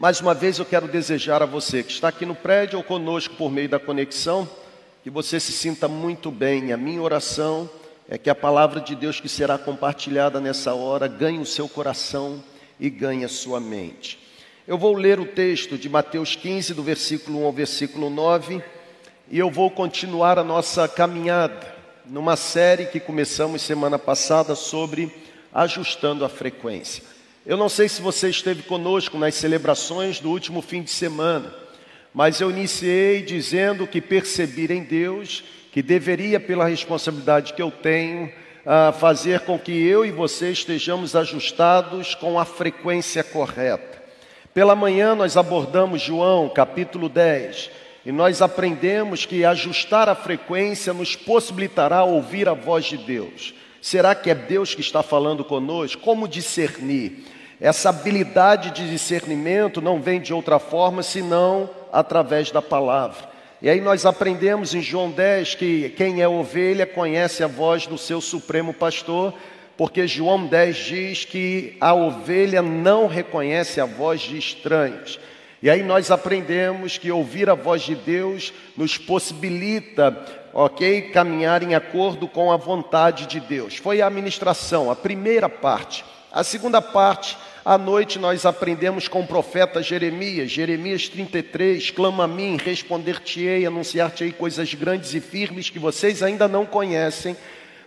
Mais uma vez eu quero desejar a você que está aqui no prédio ou conosco por meio da conexão, que você se sinta muito bem. A minha oração é que a palavra de Deus que será compartilhada nessa hora ganhe o seu coração e ganhe a sua mente. Eu vou ler o texto de Mateus 15, do versículo 1 ao versículo 9, e eu vou continuar a nossa caminhada numa série que começamos semana passada sobre ajustando a frequência. Eu não sei se você esteve conosco nas celebrações do último fim de semana, mas eu iniciei dizendo que percebi em Deus que deveria, pela responsabilidade que eu tenho, uh, fazer com que eu e você estejamos ajustados com a frequência correta. Pela manhã nós abordamos João, capítulo 10, e nós aprendemos que ajustar a frequência nos possibilitará ouvir a voz de Deus. Será que é Deus que está falando conosco? Como discernir? Essa habilidade de discernimento não vem de outra forma senão através da palavra. E aí nós aprendemos em João 10 que quem é ovelha conhece a voz do seu supremo pastor, porque João 10 diz que a ovelha não reconhece a voz de estranhos. E aí nós aprendemos que ouvir a voz de Deus nos possibilita, ok, caminhar em acordo com a vontade de Deus. Foi a administração, a primeira parte. A segunda parte, à noite nós aprendemos com o profeta Jeremias, Jeremias 33, clama a mim, responder-te-ei, anunciar-te-ei coisas grandes e firmes que vocês ainda não conhecem.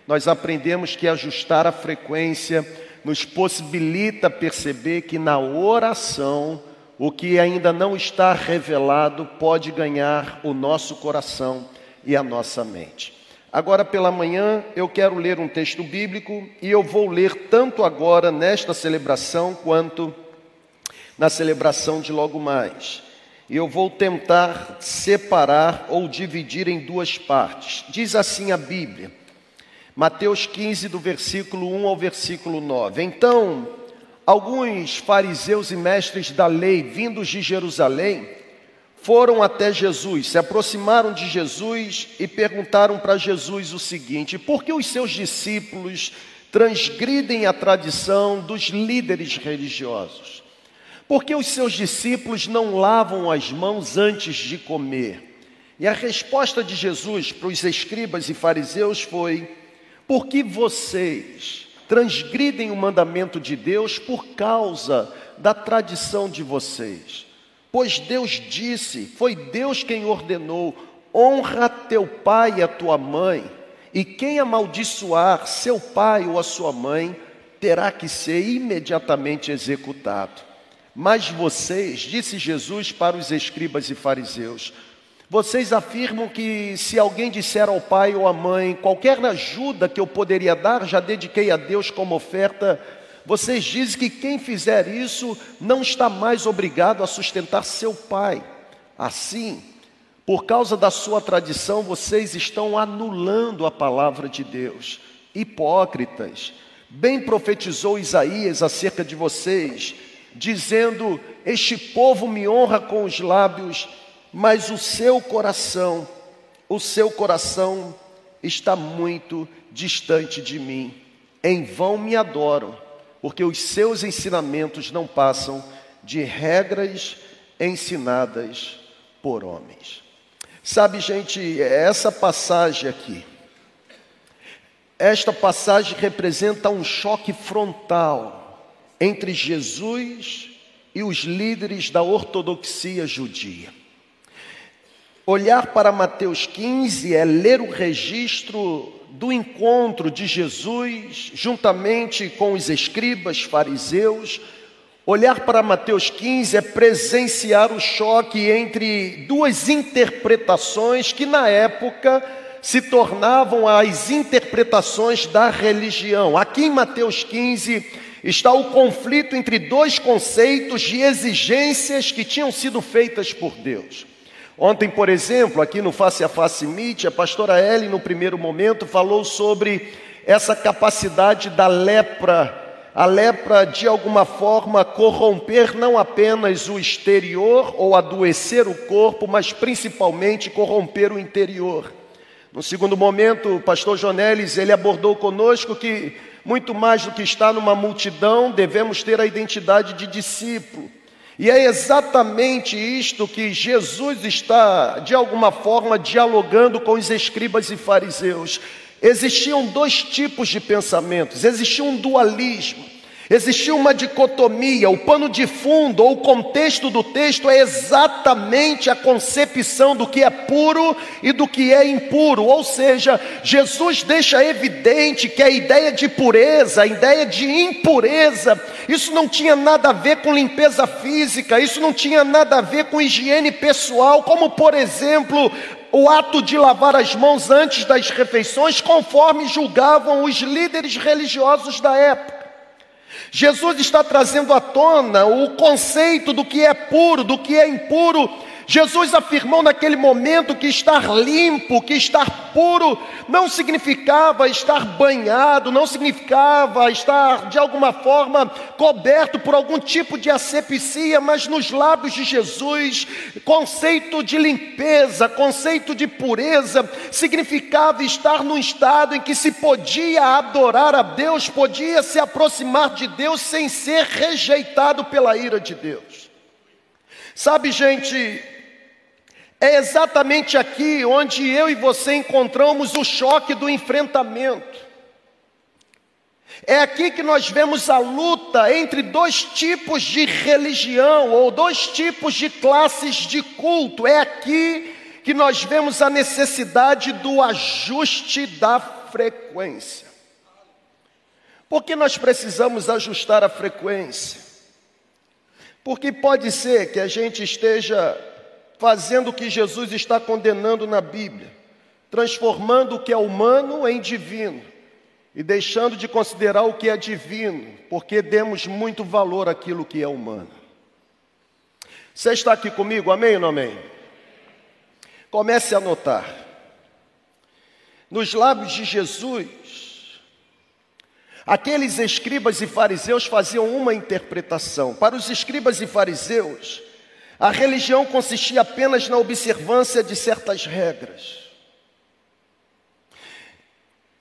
Nós aprendemos que ajustar a frequência nos possibilita perceber que na oração o que ainda não está revelado pode ganhar o nosso coração e a nossa mente. Agora pela manhã eu quero ler um texto bíblico e eu vou ler tanto agora nesta celebração quanto na celebração de logo mais. E eu vou tentar separar ou dividir em duas partes. Diz assim a Bíblia, Mateus 15, do versículo 1 ao versículo 9. Então alguns fariseus e mestres da lei, vindos de Jerusalém, foram até Jesus, se aproximaram de Jesus e perguntaram para Jesus o seguinte: por que os seus discípulos transgridem a tradição dos líderes religiosos? Por que os seus discípulos não lavam as mãos antes de comer? E a resposta de Jesus para os escribas e fariseus foi: porque vocês transgridem o mandamento de Deus por causa da tradição de vocês. Pois Deus disse, foi Deus quem ordenou: honra teu pai e a tua mãe, e quem amaldiçoar seu pai ou a sua mãe, terá que ser imediatamente executado. Mas vocês, disse Jesus para os escribas e fariseus, vocês afirmam que se alguém disser ao pai ou à mãe, qualquer ajuda que eu poderia dar, já dediquei a Deus como oferta, vocês dizem que quem fizer isso não está mais obrigado a sustentar seu pai. Assim, por causa da sua tradição, vocês estão anulando a palavra de Deus. Hipócritas, bem profetizou Isaías acerca de vocês, dizendo: Este povo me honra com os lábios, mas o seu coração, o seu coração está muito distante de mim. Em vão me adoram, porque os seus ensinamentos não passam de regras ensinadas por homens. Sabe, gente, essa passagem aqui, esta passagem representa um choque frontal entre Jesus e os líderes da ortodoxia judia. Olhar para Mateus 15 é ler o registro do encontro de Jesus juntamente com os escribas fariseus. Olhar para Mateus 15 é presenciar o choque entre duas interpretações que na época se tornavam as interpretações da religião. Aqui em Mateus 15 está o conflito entre dois conceitos de exigências que tinham sido feitas por Deus. Ontem, por exemplo, aqui no Face a Face Meet, a pastora Ellen, no primeiro momento, falou sobre essa capacidade da lepra, a lepra de alguma forma corromper não apenas o exterior ou adoecer o corpo, mas principalmente corromper o interior. No segundo momento, o pastor Jonelis, ele abordou conosco que muito mais do que estar numa multidão, devemos ter a identidade de discípulo. E é exatamente isto que Jesus está, de alguma forma, dialogando com os escribas e fariseus. Existiam dois tipos de pensamentos, existia um dualismo. Existia uma dicotomia, o pano de fundo ou o contexto do texto é exatamente a concepção do que é puro e do que é impuro, ou seja, Jesus deixa evidente que a ideia de pureza, a ideia de impureza, isso não tinha nada a ver com limpeza física, isso não tinha nada a ver com higiene pessoal, como por exemplo, o ato de lavar as mãos antes das refeições, conforme julgavam os líderes religiosos da época. Jesus está trazendo à tona o conceito do que é puro, do que é impuro, Jesus afirmou naquele momento que estar limpo, que estar puro, não significava estar banhado, não significava estar de alguma forma coberto por algum tipo de asepsia, mas nos lábios de Jesus, conceito de limpeza, conceito de pureza, significava estar num estado em que se podia adorar a Deus, podia se aproximar de Deus sem ser rejeitado pela ira de Deus. Sabe, gente, é exatamente aqui onde eu e você encontramos o choque do enfrentamento. É aqui que nós vemos a luta entre dois tipos de religião ou dois tipos de classes de culto. É aqui que nós vemos a necessidade do ajuste da frequência. Por que nós precisamos ajustar a frequência? Porque pode ser que a gente esteja fazendo o que Jesus está condenando na Bíblia, transformando o que é humano em divino e deixando de considerar o que é divino, porque demos muito valor àquilo que é humano. Você está aqui comigo, amém ou não amém? Comece a notar. Nos lábios de Jesus, aqueles escribas e fariseus faziam uma interpretação. Para os escribas e fariseus, a religião consistia apenas na observância de certas regras.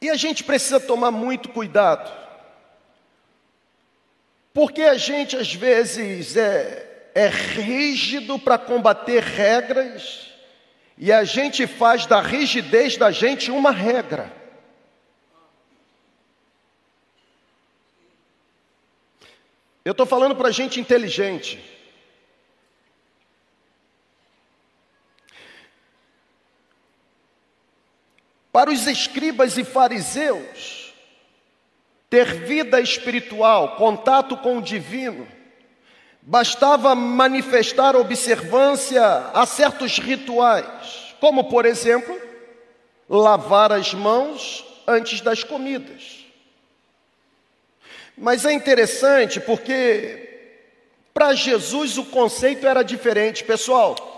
E a gente precisa tomar muito cuidado, porque a gente às vezes é, é rígido para combater regras, e a gente faz da rigidez da gente uma regra. Eu estou falando para gente inteligente. Para os escribas e fariseus, ter vida espiritual, contato com o divino, bastava manifestar observância a certos rituais, como por exemplo, lavar as mãos antes das comidas. Mas é interessante porque para Jesus o conceito era diferente, pessoal.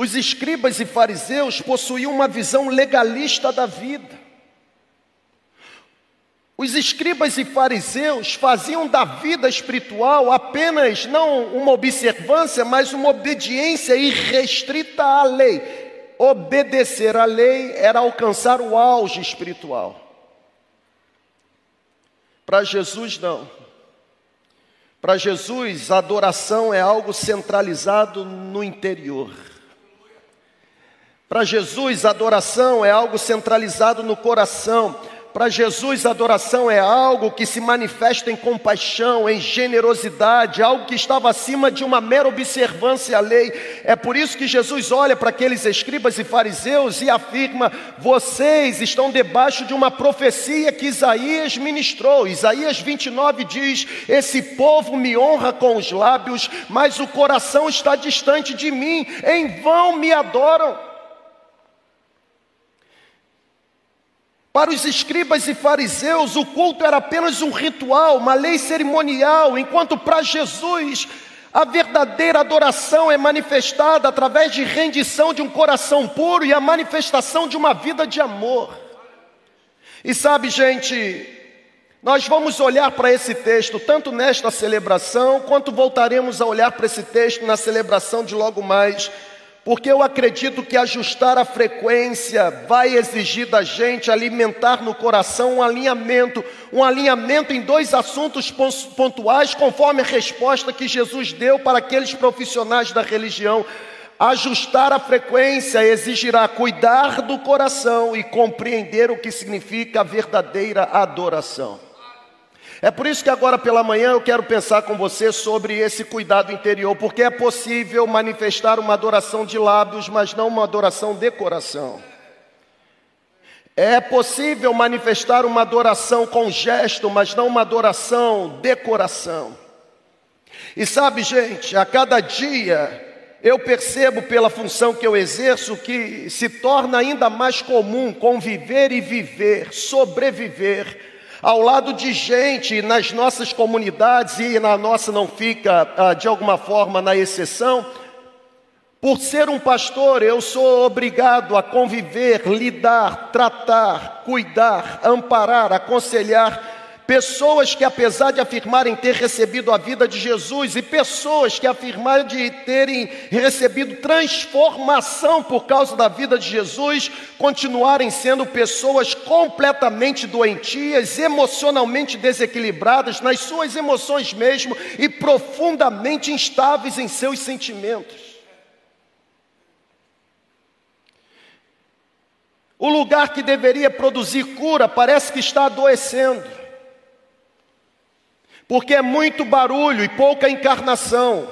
Os escribas e fariseus possuíam uma visão legalista da vida. Os escribas e fariseus faziam da vida espiritual apenas não uma observância, mas uma obediência irrestrita à lei. Obedecer à lei era alcançar o auge espiritual. Para Jesus, não. Para Jesus, a adoração é algo centralizado no interior. Para Jesus, adoração é algo centralizado no coração. Para Jesus, adoração é algo que se manifesta em compaixão, em generosidade, algo que estava acima de uma mera observância à lei. É por isso que Jesus olha para aqueles escribas e fariseus e afirma: vocês estão debaixo de uma profecia que Isaías ministrou. Isaías 29 diz: Esse povo me honra com os lábios, mas o coração está distante de mim, em vão me adoram. Para os escribas e fariseus, o culto era apenas um ritual, uma lei cerimonial, enquanto para Jesus, a verdadeira adoração é manifestada através de rendição de um coração puro e a manifestação de uma vida de amor. E sabe, gente, nós vamos olhar para esse texto tanto nesta celebração, quanto voltaremos a olhar para esse texto na celebração de logo mais porque eu acredito que ajustar a frequência vai exigir da gente alimentar no coração um alinhamento, um alinhamento em dois assuntos pontuais, conforme a resposta que Jesus deu para aqueles profissionais da religião. Ajustar a frequência exigirá cuidar do coração e compreender o que significa a verdadeira adoração. É por isso que agora pela manhã eu quero pensar com você sobre esse cuidado interior, porque é possível manifestar uma adoração de lábios, mas não uma adoração de coração. É possível manifestar uma adoração com gesto, mas não uma adoração de coração. E sabe, gente, a cada dia eu percebo pela função que eu exerço que se torna ainda mais comum conviver e viver, sobreviver ao lado de gente nas nossas comunidades, e na nossa não fica ah, de alguma forma na exceção, por ser um pastor, eu sou obrigado a conviver, lidar, tratar, cuidar, amparar, aconselhar Pessoas que, apesar de afirmarem ter recebido a vida de Jesus, e pessoas que afirmaram de terem recebido transformação por causa da vida de Jesus, continuarem sendo pessoas completamente doentias, emocionalmente desequilibradas nas suas emoções mesmo e profundamente instáveis em seus sentimentos. O lugar que deveria produzir cura parece que está adoecendo porque é muito barulho e pouca encarnação.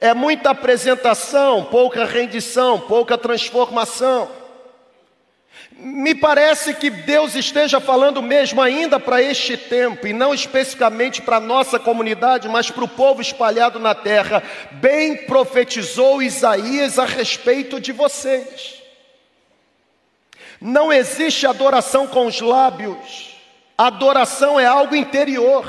É muita apresentação, pouca rendição, pouca transformação. Me parece que Deus esteja falando mesmo ainda para este tempo, e não especificamente para a nossa comunidade, mas para o povo espalhado na terra. Bem profetizou Isaías a respeito de vocês. Não existe adoração com os lábios, Adoração é algo interior.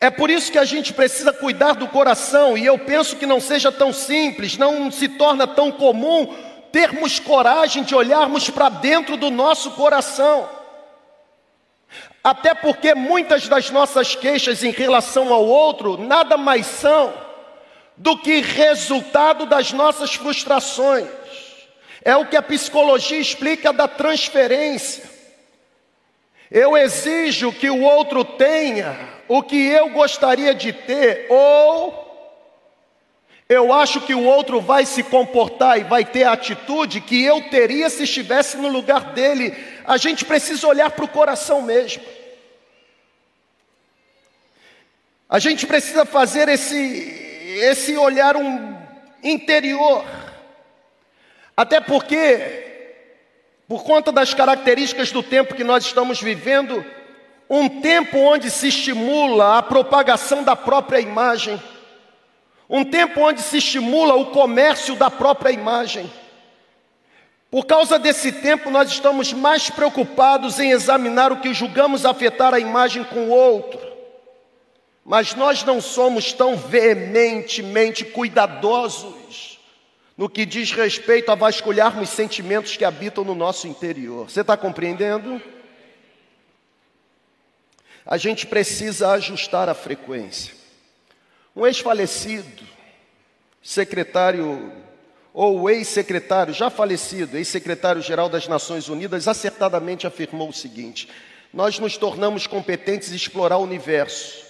É por isso que a gente precisa cuidar do coração, e eu penso que não seja tão simples, não se torna tão comum termos coragem de olharmos para dentro do nosso coração. Até porque muitas das nossas queixas em relação ao outro nada mais são do que resultado das nossas frustrações. É o que a psicologia explica da transferência. Eu exijo que o outro tenha o que eu gostaria de ter, ou eu acho que o outro vai se comportar e vai ter a atitude que eu teria se estivesse no lugar dele. A gente precisa olhar para o coração mesmo. A gente precisa fazer esse, esse olhar um interior. Até porque por conta das características do tempo que nós estamos vivendo, um tempo onde se estimula a propagação da própria imagem, um tempo onde se estimula o comércio da própria imagem. Por causa desse tempo, nós estamos mais preocupados em examinar o que julgamos afetar a imagem com o outro, mas nós não somos tão veementemente cuidadosos no que diz respeito a vasculharmos sentimentos que habitam no nosso interior. Você está compreendendo? A gente precisa ajustar a frequência. Um ex-falecido, secretário ou ex-secretário já falecido, ex-secretário-geral das Nações Unidas, acertadamente afirmou o seguinte: Nós nos tornamos competentes em explorar o universo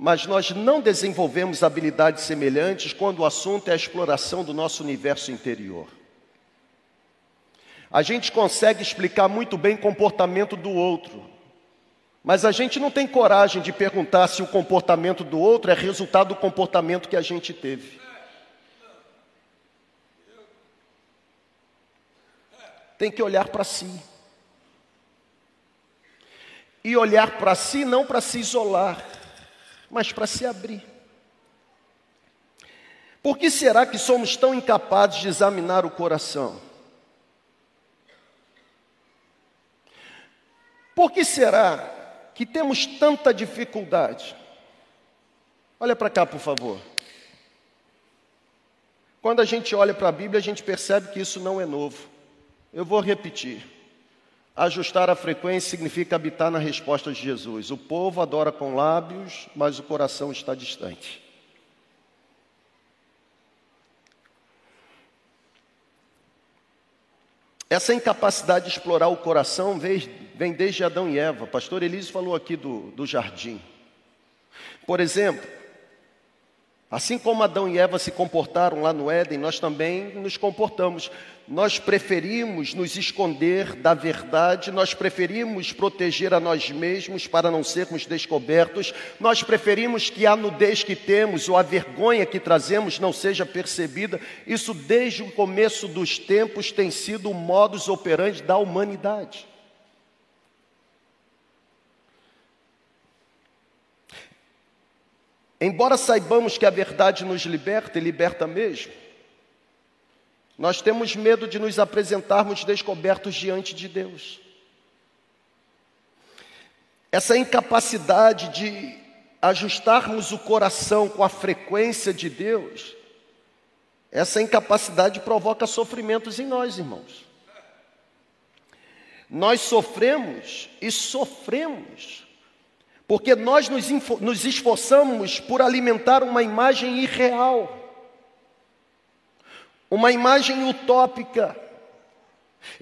mas nós não desenvolvemos habilidades semelhantes quando o assunto é a exploração do nosso universo interior. A gente consegue explicar muito bem o comportamento do outro, mas a gente não tem coragem de perguntar se o comportamento do outro é resultado do comportamento que a gente teve. Tem que olhar para si. E olhar para si não para se isolar mas para se abrir. Por que será que somos tão incapazes de examinar o coração? Por que será que temos tanta dificuldade? Olha para cá, por favor. Quando a gente olha para a Bíblia, a gente percebe que isso não é novo. Eu vou repetir. Ajustar a frequência significa habitar na resposta de Jesus. O povo adora com lábios, mas o coração está distante. Essa incapacidade de explorar o coração vem desde Adão e Eva. Pastor Elísio falou aqui do, do jardim. Por exemplo, Assim como Adão e Eva se comportaram lá no Éden, nós também nos comportamos. Nós preferimos nos esconder da verdade, nós preferimos proteger a nós mesmos para não sermos descobertos, nós preferimos que a nudez que temos ou a vergonha que trazemos não seja percebida. Isso desde o começo dos tempos tem sido o modus operandi da humanidade. Embora saibamos que a verdade nos liberta e liberta mesmo, nós temos medo de nos apresentarmos descobertos diante de Deus. Essa incapacidade de ajustarmos o coração com a frequência de Deus, essa incapacidade provoca sofrimentos em nós, irmãos. Nós sofremos e sofremos porque nós nos, nos esforçamos por alimentar uma imagem irreal, uma imagem utópica.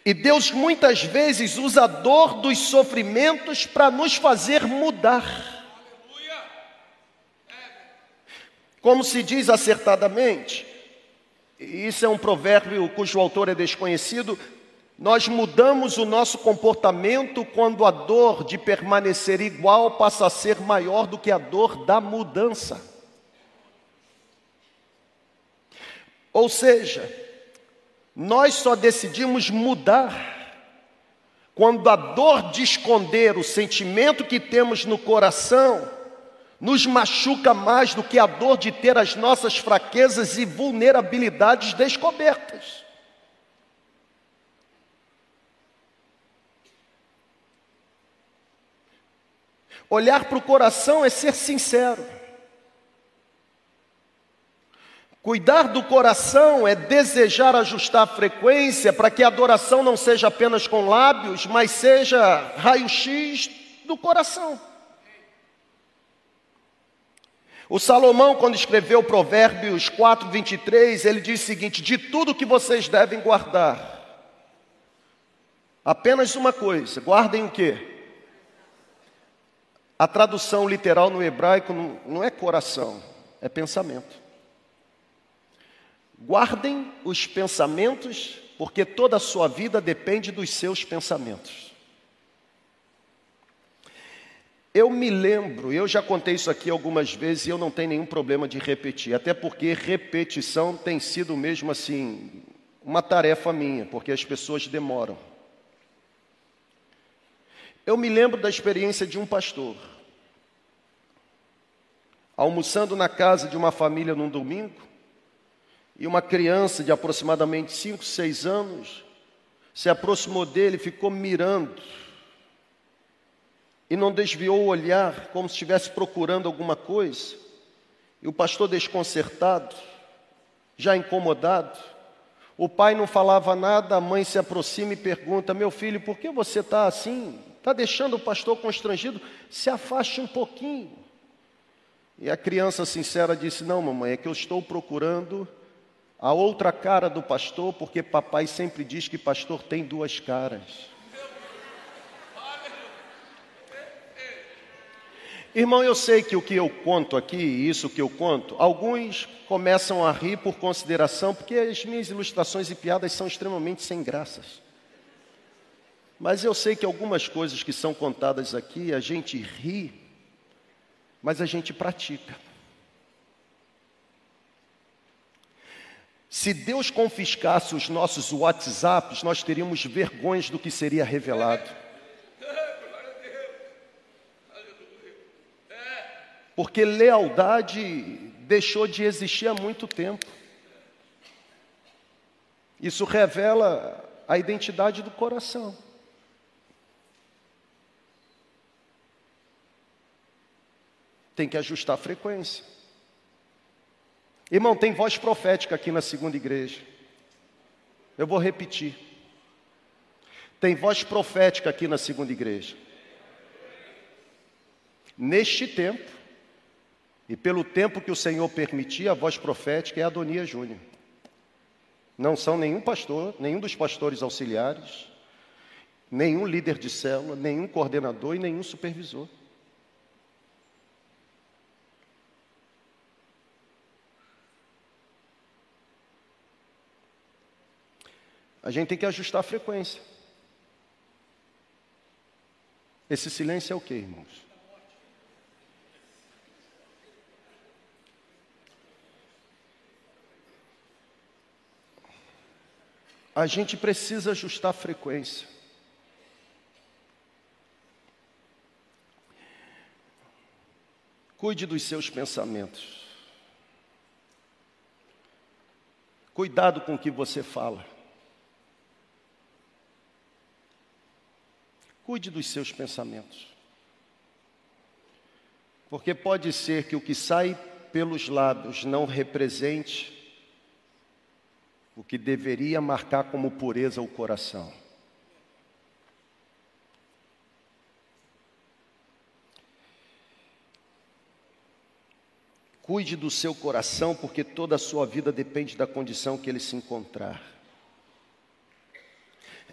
E Deus muitas vezes usa a dor dos sofrimentos para nos fazer mudar. Como se diz acertadamente, isso é um provérbio cujo autor é desconhecido, nós mudamos o nosso comportamento quando a dor de permanecer igual passa a ser maior do que a dor da mudança. Ou seja, nós só decidimos mudar quando a dor de esconder o sentimento que temos no coração nos machuca mais do que a dor de ter as nossas fraquezas e vulnerabilidades descobertas. Olhar para o coração é ser sincero. Cuidar do coração é desejar ajustar a frequência para que a adoração não seja apenas com lábios, mas seja raio-x do coração. O Salomão, quando escreveu Provérbios 4, 23, ele diz o seguinte: De tudo que vocês devem guardar, apenas uma coisa, guardem o quê? A tradução literal no hebraico não é coração, é pensamento. Guardem os pensamentos, porque toda a sua vida depende dos seus pensamentos. Eu me lembro, eu já contei isso aqui algumas vezes e eu não tenho nenhum problema de repetir, até porque repetição tem sido mesmo assim uma tarefa minha, porque as pessoas demoram. Eu me lembro da experiência de um pastor. Almoçando na casa de uma família num domingo, e uma criança de aproximadamente 5, 6 anos se aproximou dele e ficou mirando. E não desviou o olhar, como se estivesse procurando alguma coisa. E o pastor desconcertado, já incomodado, o pai não falava nada, a mãe se aproxima e pergunta: Meu filho, por que você está assim? Está deixando o pastor constrangido? Se afaste um pouquinho. E a criança sincera disse: Não, mamãe, é que eu estou procurando a outra cara do pastor, porque papai sempre diz que pastor tem duas caras. Irmão, eu sei que o que eu conto aqui, isso que eu conto, alguns começam a rir por consideração, porque as minhas ilustrações e piadas são extremamente sem graças. Mas eu sei que algumas coisas que são contadas aqui, a gente ri, mas a gente pratica. Se Deus confiscasse os nossos WhatsApps, nós teríamos vergonhas do que seria revelado. Porque lealdade deixou de existir há muito tempo. Isso revela a identidade do coração. Tem que ajustar a frequência. Irmão, tem voz profética aqui na segunda igreja. Eu vou repetir. Tem voz profética aqui na segunda igreja. Neste tempo, e pelo tempo que o Senhor permitia, a voz profética é Adonia Júnior. Não são nenhum pastor, nenhum dos pastores auxiliares, nenhum líder de célula, nenhum coordenador e nenhum supervisor. A gente tem que ajustar a frequência. Esse silêncio é o que, irmãos? A gente precisa ajustar a frequência. Cuide dos seus pensamentos. Cuidado com o que você fala. Cuide dos seus pensamentos. Porque pode ser que o que sai pelos lábios não represente o que deveria marcar como pureza o coração. Cuide do seu coração, porque toda a sua vida depende da condição que ele se encontrar.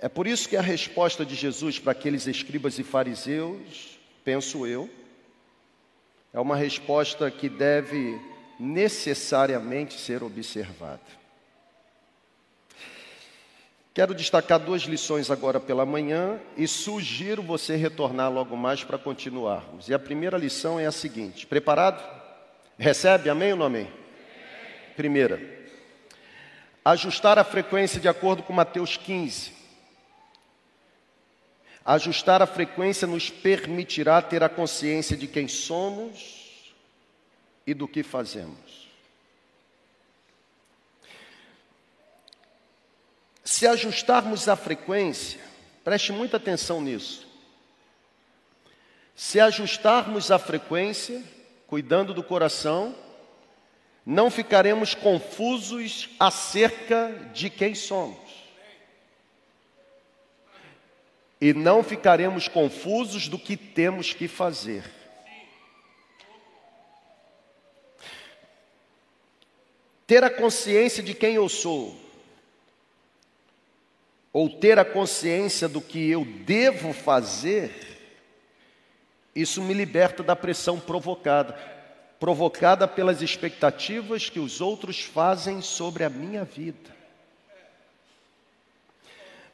É por isso que a resposta de Jesus para aqueles escribas e fariseus, penso eu, é uma resposta que deve necessariamente ser observada. Quero destacar duas lições agora pela manhã e sugiro você retornar logo mais para continuarmos. E a primeira lição é a seguinte: preparado? Recebe? Amém ou não amém? Primeira, ajustar a frequência de acordo com Mateus 15. Ajustar a frequência nos permitirá ter a consciência de quem somos e do que fazemos. Se ajustarmos a frequência, preste muita atenção nisso. Se ajustarmos a frequência, cuidando do coração, não ficaremos confusos acerca de quem somos. E não ficaremos confusos do que temos que fazer. Ter a consciência de quem eu sou, ou ter a consciência do que eu devo fazer, isso me liberta da pressão provocada, provocada pelas expectativas que os outros fazem sobre a minha vida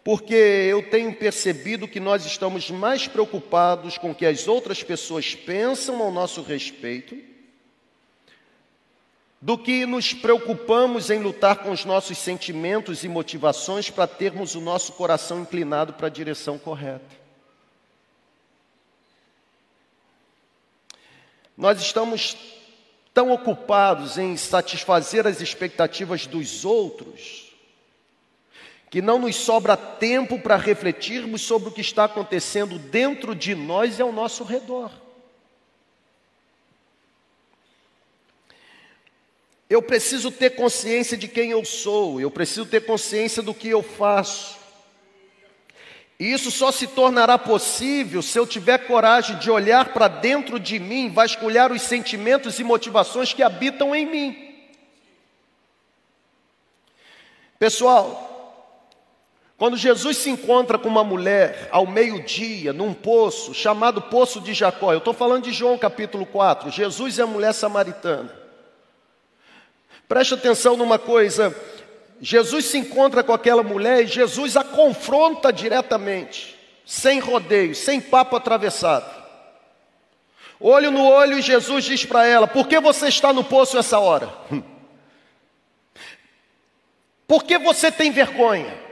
porque eu tenho percebido que nós estamos mais preocupados com o que as outras pessoas pensam ao nosso respeito do que nos preocupamos em lutar com os nossos sentimentos e motivações para termos o nosso coração inclinado para a direção correta. Nós estamos tão ocupados em satisfazer as expectativas dos outros que não nos sobra tempo para refletirmos sobre o que está acontecendo dentro de nós e ao nosso redor. Eu preciso ter consciência de quem eu sou, eu preciso ter consciência do que eu faço. E isso só se tornará possível se eu tiver coragem de olhar para dentro de mim, vasculhar os sentimentos e motivações que habitam em mim. Pessoal, quando Jesus se encontra com uma mulher ao meio-dia, num poço, chamado Poço de Jacó, eu estou falando de João capítulo 4, Jesus e a mulher samaritana. Preste atenção numa coisa: Jesus se encontra com aquela mulher e Jesus a confronta diretamente, sem rodeio, sem papo atravessado. Olho no olho, e Jesus diz para ela: Por que você está no poço essa hora? Por que você tem vergonha?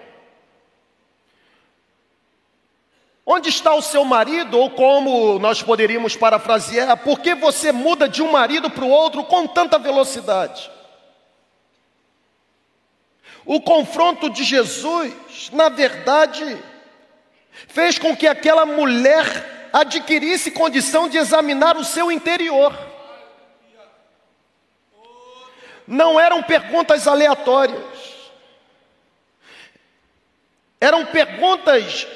Onde está o seu marido? Ou como nós poderíamos parafrasear, por que você muda de um marido para o outro com tanta velocidade? O confronto de Jesus, na verdade, fez com que aquela mulher adquirisse condição de examinar o seu interior. Não eram perguntas aleatórias, eram perguntas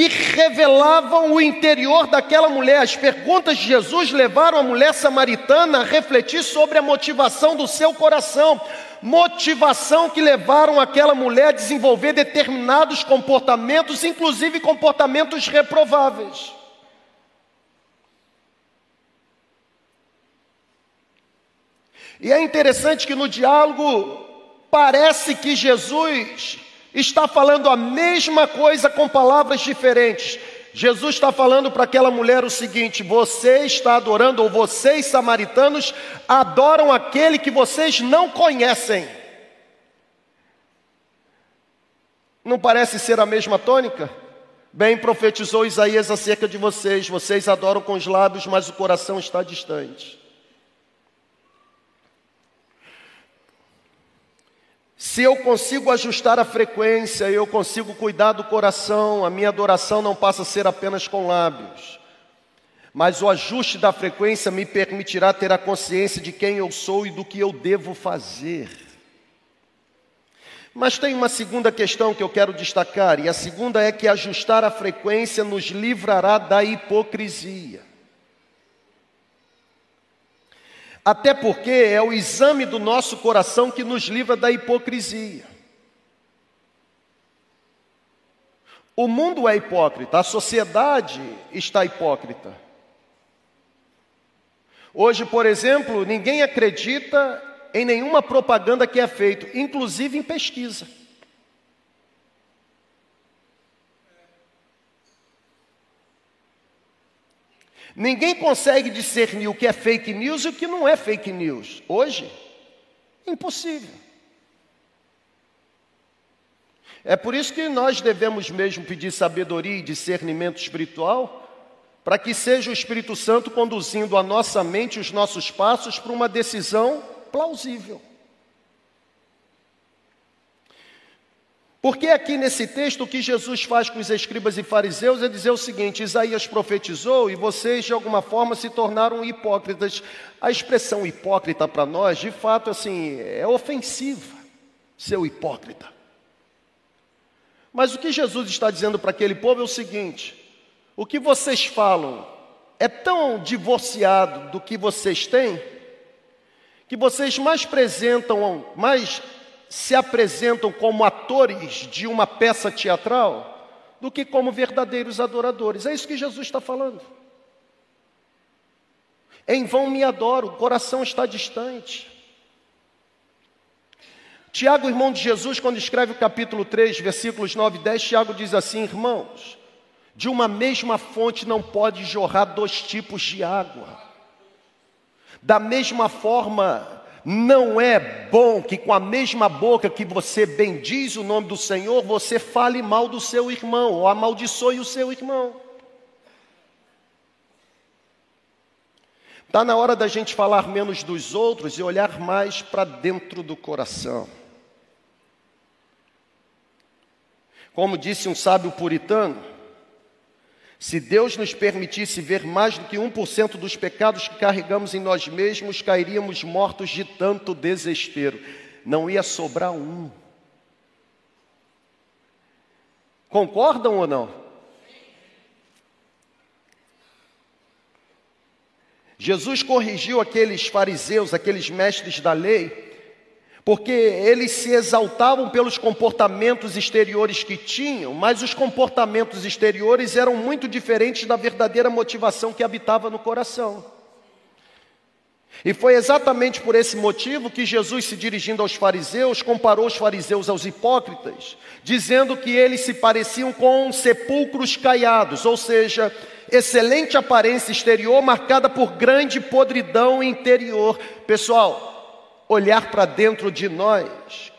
que revelavam o interior daquela mulher. As perguntas de Jesus levaram a mulher samaritana a refletir sobre a motivação do seu coração. Motivação que levaram aquela mulher a desenvolver determinados comportamentos, inclusive comportamentos reprováveis. E é interessante que no diálogo parece que Jesus está falando a mesma coisa com palavras diferentes. Jesus está falando para aquela mulher o seguinte: você está adorando, ou vocês samaritanos adoram aquele que vocês não conhecem. Não parece ser a mesma tônica? Bem profetizou Isaías acerca de vocês: vocês adoram com os lábios, mas o coração está distante. Se eu consigo ajustar a frequência, eu consigo cuidar do coração, a minha adoração não passa a ser apenas com lábios. Mas o ajuste da frequência me permitirá ter a consciência de quem eu sou e do que eu devo fazer. Mas tem uma segunda questão que eu quero destacar, e a segunda é que ajustar a frequência nos livrará da hipocrisia. Até porque é o exame do nosso coração que nos livra da hipocrisia. O mundo é hipócrita, a sociedade está hipócrita. Hoje, por exemplo, ninguém acredita em nenhuma propaganda que é feita, inclusive em pesquisa. Ninguém consegue discernir o que é fake news e o que não é fake news. Hoje, impossível. É por isso que nós devemos mesmo pedir sabedoria e discernimento espiritual, para que seja o Espírito Santo conduzindo a nossa mente e os nossos passos para uma decisão plausível. Porque aqui nesse texto o que Jesus faz com os escribas e fariseus é dizer o seguinte: Isaías profetizou e vocês de alguma forma se tornaram hipócritas. A expressão hipócrita para nós, de fato, assim, é ofensiva, ser hipócrita. Mas o que Jesus está dizendo para aquele povo é o seguinte: o que vocês falam é tão divorciado do que vocês têm, que vocês mais apresentam, mais se apresentam como atores de uma peça teatral do que como verdadeiros adoradores. É isso que Jesus está falando. Em vão me adoro, o coração está distante. Tiago, irmão de Jesus, quando escreve o capítulo 3, versículos 9 e 10, Tiago diz assim: Irmãos, de uma mesma fonte não pode jorrar dois tipos de água. Da mesma forma, não é bom que com a mesma boca que você bendiz o nome do Senhor, você fale mal do seu irmão ou amaldiçoe o seu irmão. Está na hora da gente falar menos dos outros e olhar mais para dentro do coração. Como disse um sábio puritano, se Deus nos permitisse ver mais do que 1% dos pecados que carregamos em nós mesmos, cairíamos mortos de tanto desespero. Não ia sobrar um. Concordam ou não? Jesus corrigiu aqueles fariseus, aqueles mestres da lei, porque eles se exaltavam pelos comportamentos exteriores que tinham, mas os comportamentos exteriores eram muito diferentes da verdadeira motivação que habitava no coração. E foi exatamente por esse motivo que Jesus, se dirigindo aos fariseus, comparou os fariseus aos hipócritas, dizendo que eles se pareciam com sepulcros caiados, ou seja, excelente aparência exterior marcada por grande podridão interior. Pessoal, olhar para dentro de nós,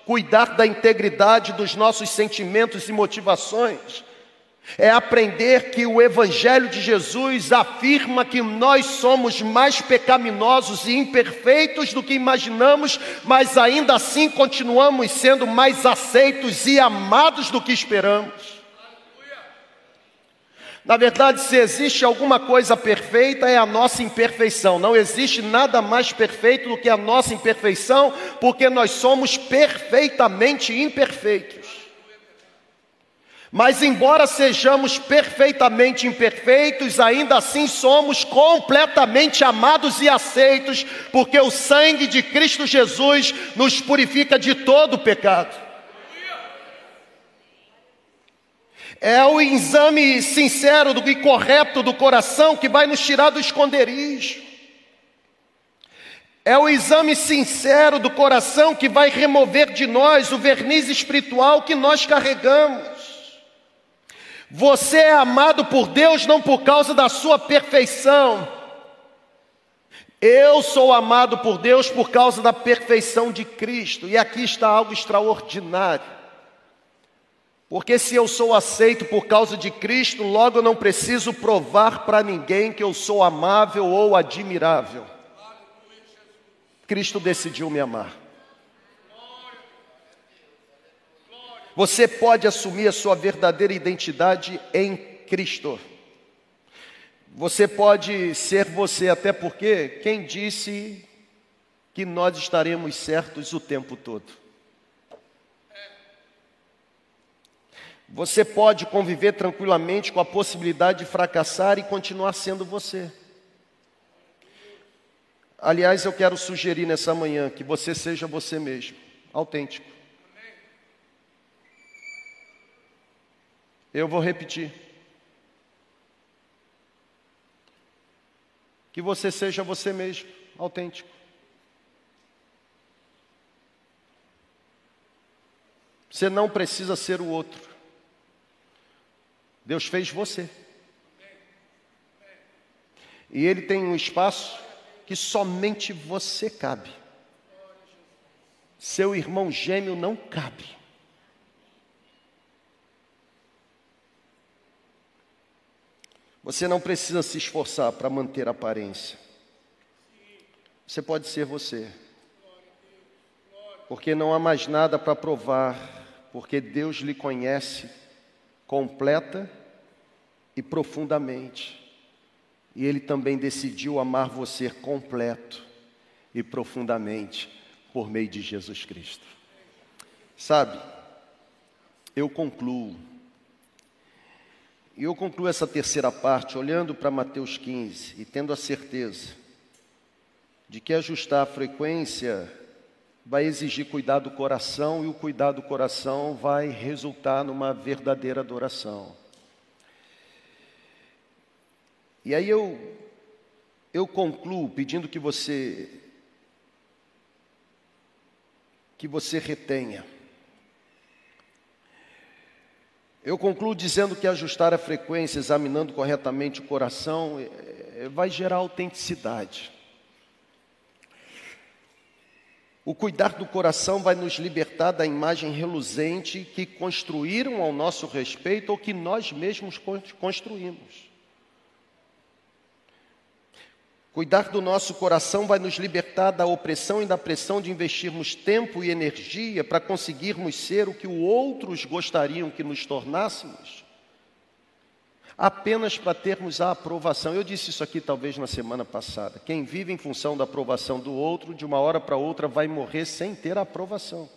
cuidar da integridade dos nossos sentimentos e motivações, é aprender que o Evangelho de Jesus afirma que nós somos mais pecaminosos e imperfeitos do que imaginamos, mas ainda assim continuamos sendo mais aceitos e amados do que esperamos. Na verdade, se existe alguma coisa perfeita, é a nossa imperfeição. Não existe nada mais perfeito do que a nossa imperfeição, porque nós somos perfeitamente imperfeitos. Mas, embora sejamos perfeitamente imperfeitos, ainda assim somos completamente amados e aceitos, porque o sangue de Cristo Jesus nos purifica de todo pecado. É o exame sincero e correto do coração que vai nos tirar do esconderijo. É o exame sincero do coração que vai remover de nós o verniz espiritual que nós carregamos. Você é amado por Deus não por causa da sua perfeição. Eu sou amado por Deus por causa da perfeição de Cristo. E aqui está algo extraordinário. Porque se eu sou aceito por causa de Cristo, logo eu não preciso provar para ninguém que eu sou amável ou admirável. Cristo decidiu me amar. Você pode assumir a sua verdadeira identidade em Cristo. Você pode ser você, até porque quem disse que nós estaremos certos o tempo todo? Você pode conviver tranquilamente com a possibilidade de fracassar e continuar sendo você. Aliás, eu quero sugerir nessa manhã que você seja você mesmo, autêntico. Eu vou repetir. Que você seja você mesmo, autêntico. Você não precisa ser o outro. Deus fez você. E Ele tem um espaço que somente você cabe. Seu irmão gêmeo não cabe. Você não precisa se esforçar para manter a aparência. Você pode ser você. Porque não há mais nada para provar, porque Deus lhe conhece completa e profundamente. E Ele também decidiu amar você completo e profundamente por meio de Jesus Cristo. Sabe, eu concluo e eu concluo essa terceira parte olhando para Mateus 15 e tendo a certeza de que ajustar a frequência vai exigir cuidar do coração e o cuidar do coração vai resultar numa verdadeira adoração. E aí eu eu concluo pedindo que você que você retenha eu concluo dizendo que ajustar a frequência, examinando corretamente o coração, é, é, vai gerar autenticidade. O cuidar do coração vai nos libertar da imagem reluzente que construíram ao nosso respeito ou que nós mesmos construímos. Cuidar do nosso coração vai nos libertar da opressão e da pressão de investirmos tempo e energia para conseguirmos ser o que os outros gostariam que nos tornássemos, apenas para termos a aprovação. Eu disse isso aqui talvez na semana passada. Quem vive em função da aprovação do outro, de uma hora para outra vai morrer sem ter a aprovação.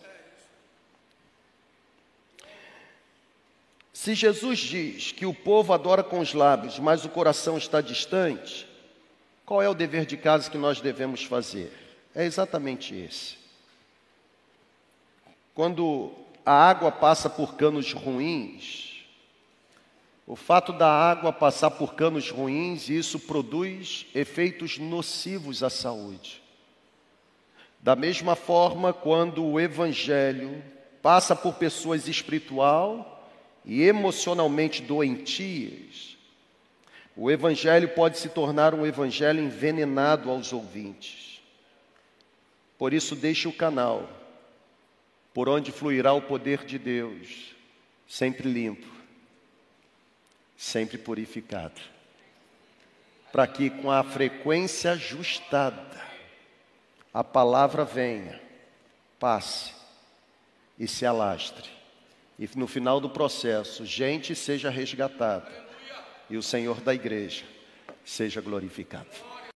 Se Jesus diz que o povo adora com os lábios, mas o coração está distante, qual é o dever de casa que nós devemos fazer? É exatamente esse. Quando a água passa por canos ruins, o fato da água passar por canos ruins, isso produz efeitos nocivos à saúde. Da mesma forma, quando o evangelho passa por pessoas espiritual e emocionalmente doentias, o evangelho pode se tornar um evangelho envenenado aos ouvintes. Por isso, deixe o canal por onde fluirá o poder de Deus, sempre limpo, sempre purificado, para que com a frequência ajustada a palavra venha, passe e se alastre. E no final do processo, gente seja resgatada e o Senhor da igreja seja glorificado.